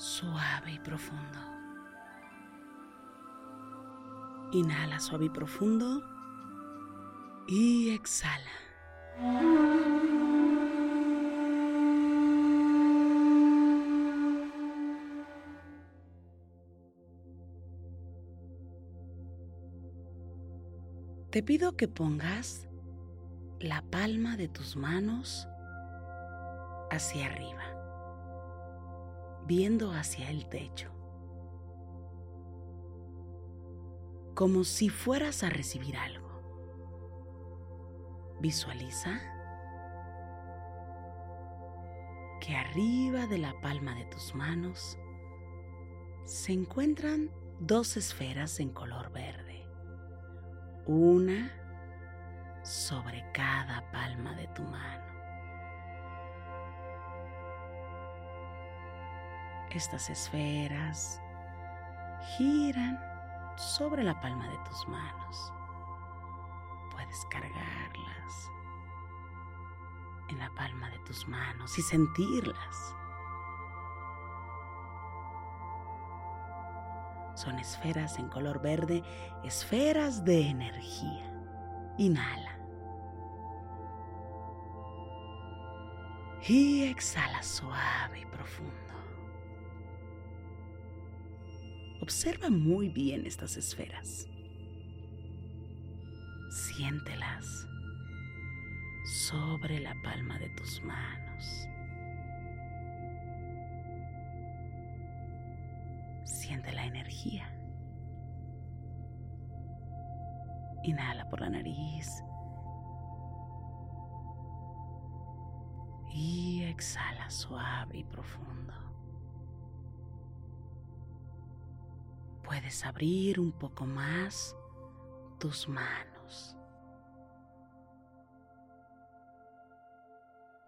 suave y profundo. Inhala suave y profundo. Y exhala. Te pido que pongas la palma de tus manos hacia arriba, viendo hacia el techo, como si fueras a recibir algo. Visualiza que arriba de la palma de tus manos se encuentran dos esferas en color verde. Una sobre cada palma de tu mano. Estas esferas giran sobre la palma de tus manos. Puedes cargarlas en la palma de tus manos y sentirlas. Son esferas en color verde, esferas de energía. Inhala. Y exhala suave y profundo. Observa muy bien estas esferas. Siéntelas sobre la palma de tus manos. Siente la energía. Inhala por la nariz. Y exhala suave y profundo. Abrir un poco más tus manos.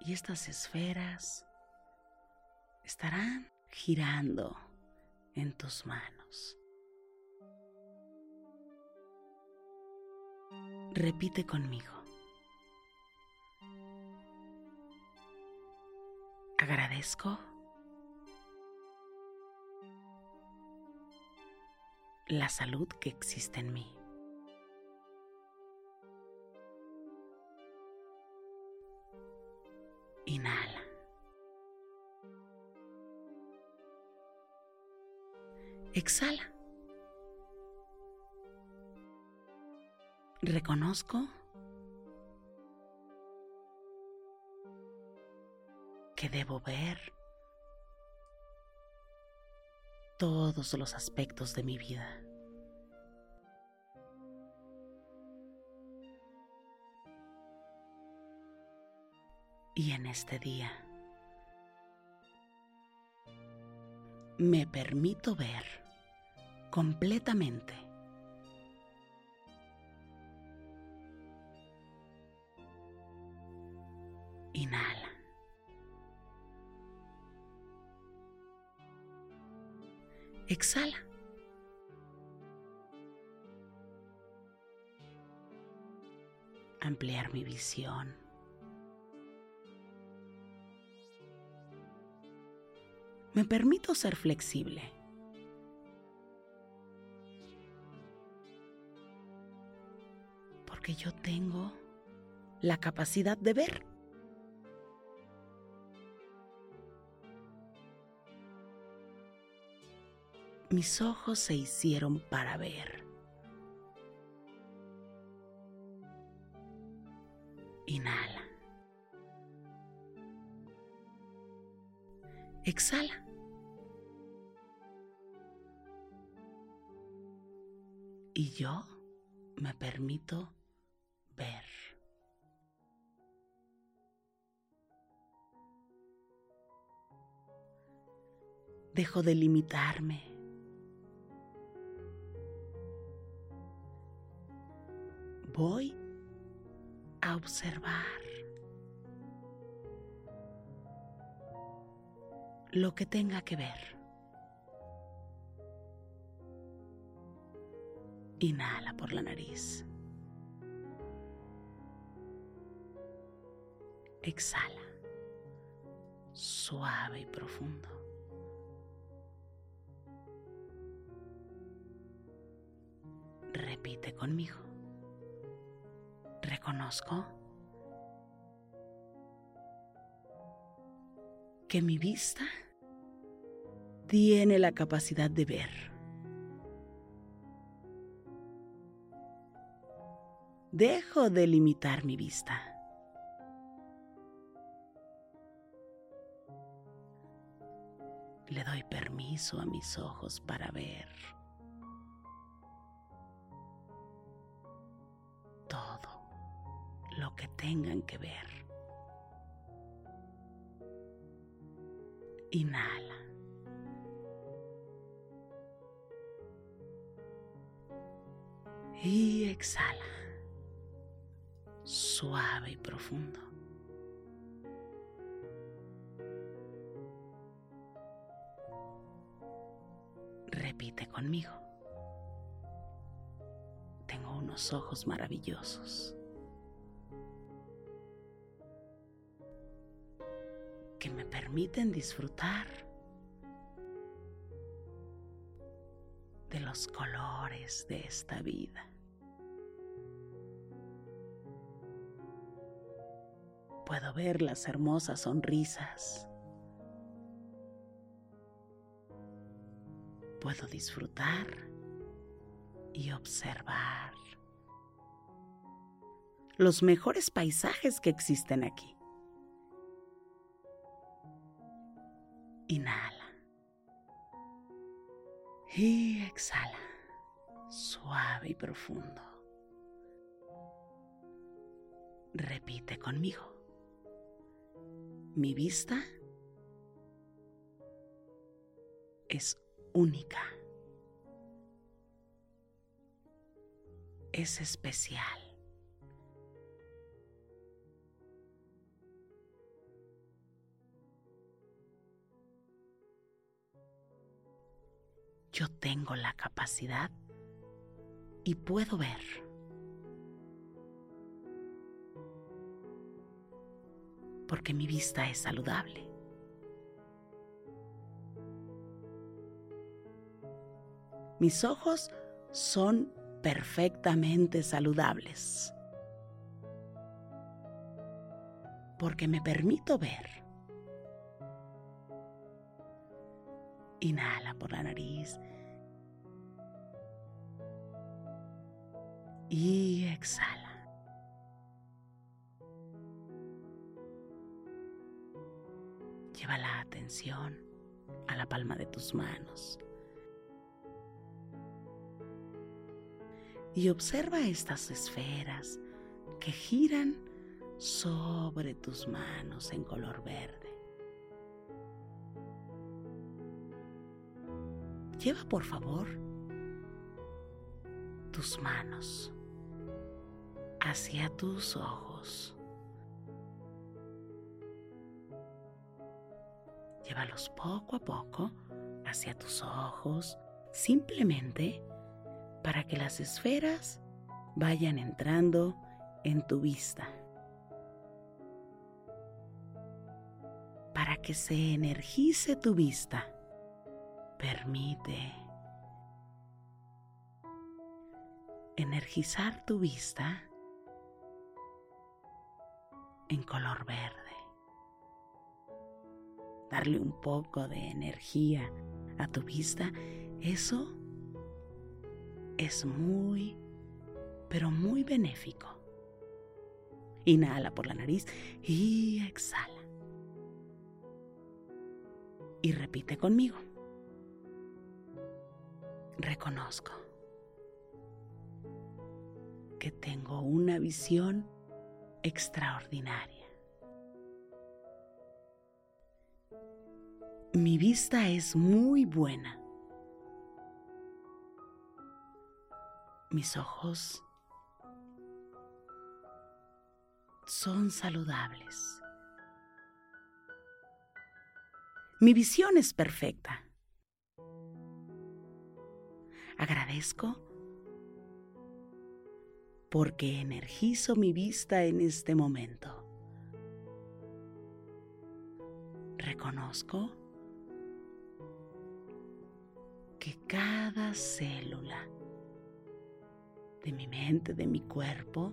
Y estas esferas estarán girando en tus manos. Repite conmigo. Agradezco la salud que existe en mí. Inhala. Exhala. Reconozco que debo ver todos los aspectos de mi vida. Y en este día me permito ver completamente. Inhala. Exhala. Ampliar mi visión. Me permito ser flexible. Porque yo tengo la capacidad de ver. Mis ojos se hicieron para ver. Inhala. Exhala. Y yo me permito ver. Dejo de limitarme. Voy a observar lo que tenga que ver. Inhala por la nariz. Exhala, suave y profundo. Repite conmigo. Reconozco que mi vista tiene la capacidad de ver. Dejo de limitar mi vista. Le doy permiso a mis ojos para ver que tengan que ver. Inhala. Y exhala. Suave y profundo. Repite conmigo. Tengo unos ojos maravillosos. Que me permiten disfrutar de los colores de esta vida. Puedo ver las hermosas sonrisas. Puedo disfrutar y observar los mejores paisajes que existen aquí. Inhala. Y exhala. Suave y profundo. Repite conmigo. Mi vista es única. Es especial. Yo tengo la capacidad y puedo ver. Porque mi vista es saludable. Mis ojos son perfectamente saludables. Porque me permito ver. Inhala por la nariz. Y exhala. Lleva la atención a la palma de tus manos. Y observa estas esferas que giran sobre tus manos en color verde. Lleva por favor tus manos hacia tus ojos. Llévalos poco a poco hacia tus ojos, simplemente para que las esferas vayan entrando en tu vista. Para que se energice tu vista, permite energizar tu vista en color verde. Darle un poco de energía a tu vista, eso es muy, pero muy benéfico. Inhala por la nariz y exhala. Y repite conmigo. Reconozco que tengo una visión extraordinaria. Mi vista es muy buena. Mis ojos son saludables. Mi visión es perfecta. Agradezco porque energizo mi vista en este momento. Reconozco que cada célula de mi mente, de mi cuerpo,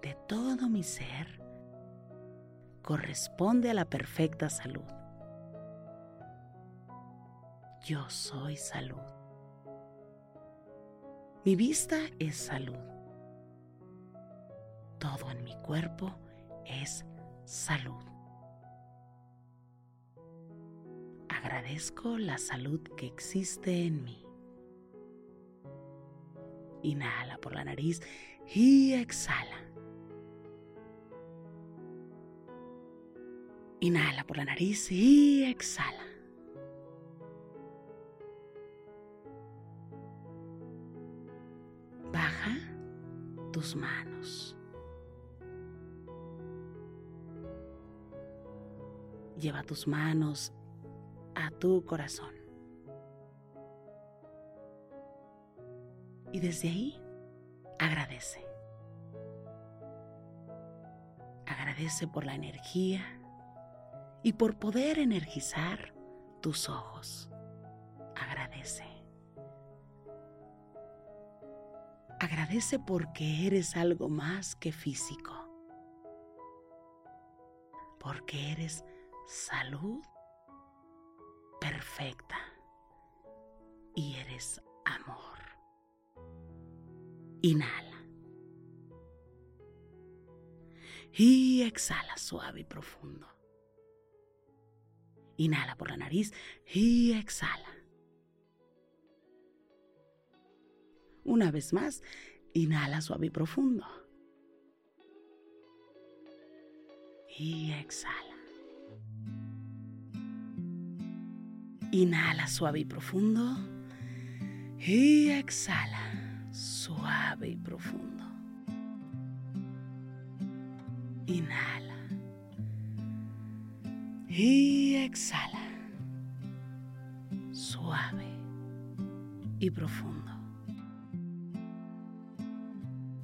de todo mi ser, corresponde a la perfecta salud. Yo soy salud. Mi vista es salud. Todo en mi cuerpo es salud. Agradezco la salud que existe en mí. Inhala por la nariz y exhala. Inhala por la nariz y exhala. Manos. Lleva tus manos a tu corazón. Y desde ahí, agradece. Agradece por la energía y por poder energizar tus ojos. Agradece. Agradece porque eres algo más que físico. Porque eres salud perfecta y eres amor. Inhala. Y exhala suave y profundo. Inhala por la nariz y exhala. Una vez más, inhala suave y profundo. Y exhala. Inhala suave y profundo. Y exhala suave y profundo. Inhala. Y exhala. Suave y profundo.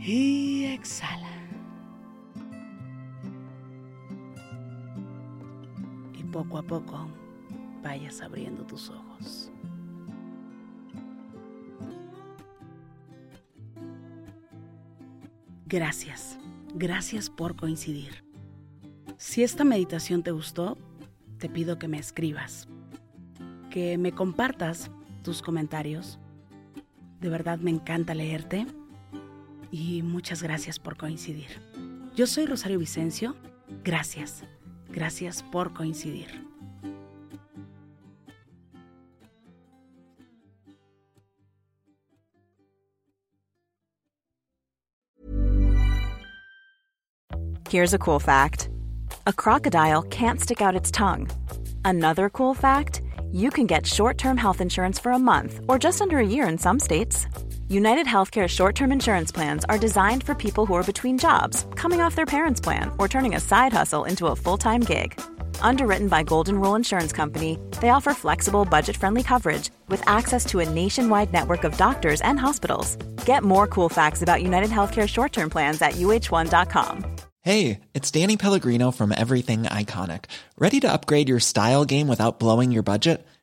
y exhala. Y poco a poco vayas abriendo tus ojos. Gracias, gracias por coincidir. Si esta meditación te gustó, te pido que me escribas, que me compartas tus comentarios. De verdad me encanta leerte y muchas gracias por coincidir. Yo soy Rosario Vicencio. Gracias, gracias por coincidir. Here's a cool fact a crocodile can't stick out its tongue. Another cool fact you can get short term health insurance for a month or just under a year in some states. United Healthcare short term insurance plans are designed for people who are between jobs, coming off their parents' plan, or turning a side hustle into a full time gig. Underwritten by Golden Rule Insurance Company, they offer flexible, budget friendly coverage with access to a nationwide network of doctors and hospitals. Get more cool facts about United Healthcare short term plans at uh1.com. Hey, it's Danny Pellegrino from Everything Iconic. Ready to upgrade your style game without blowing your budget?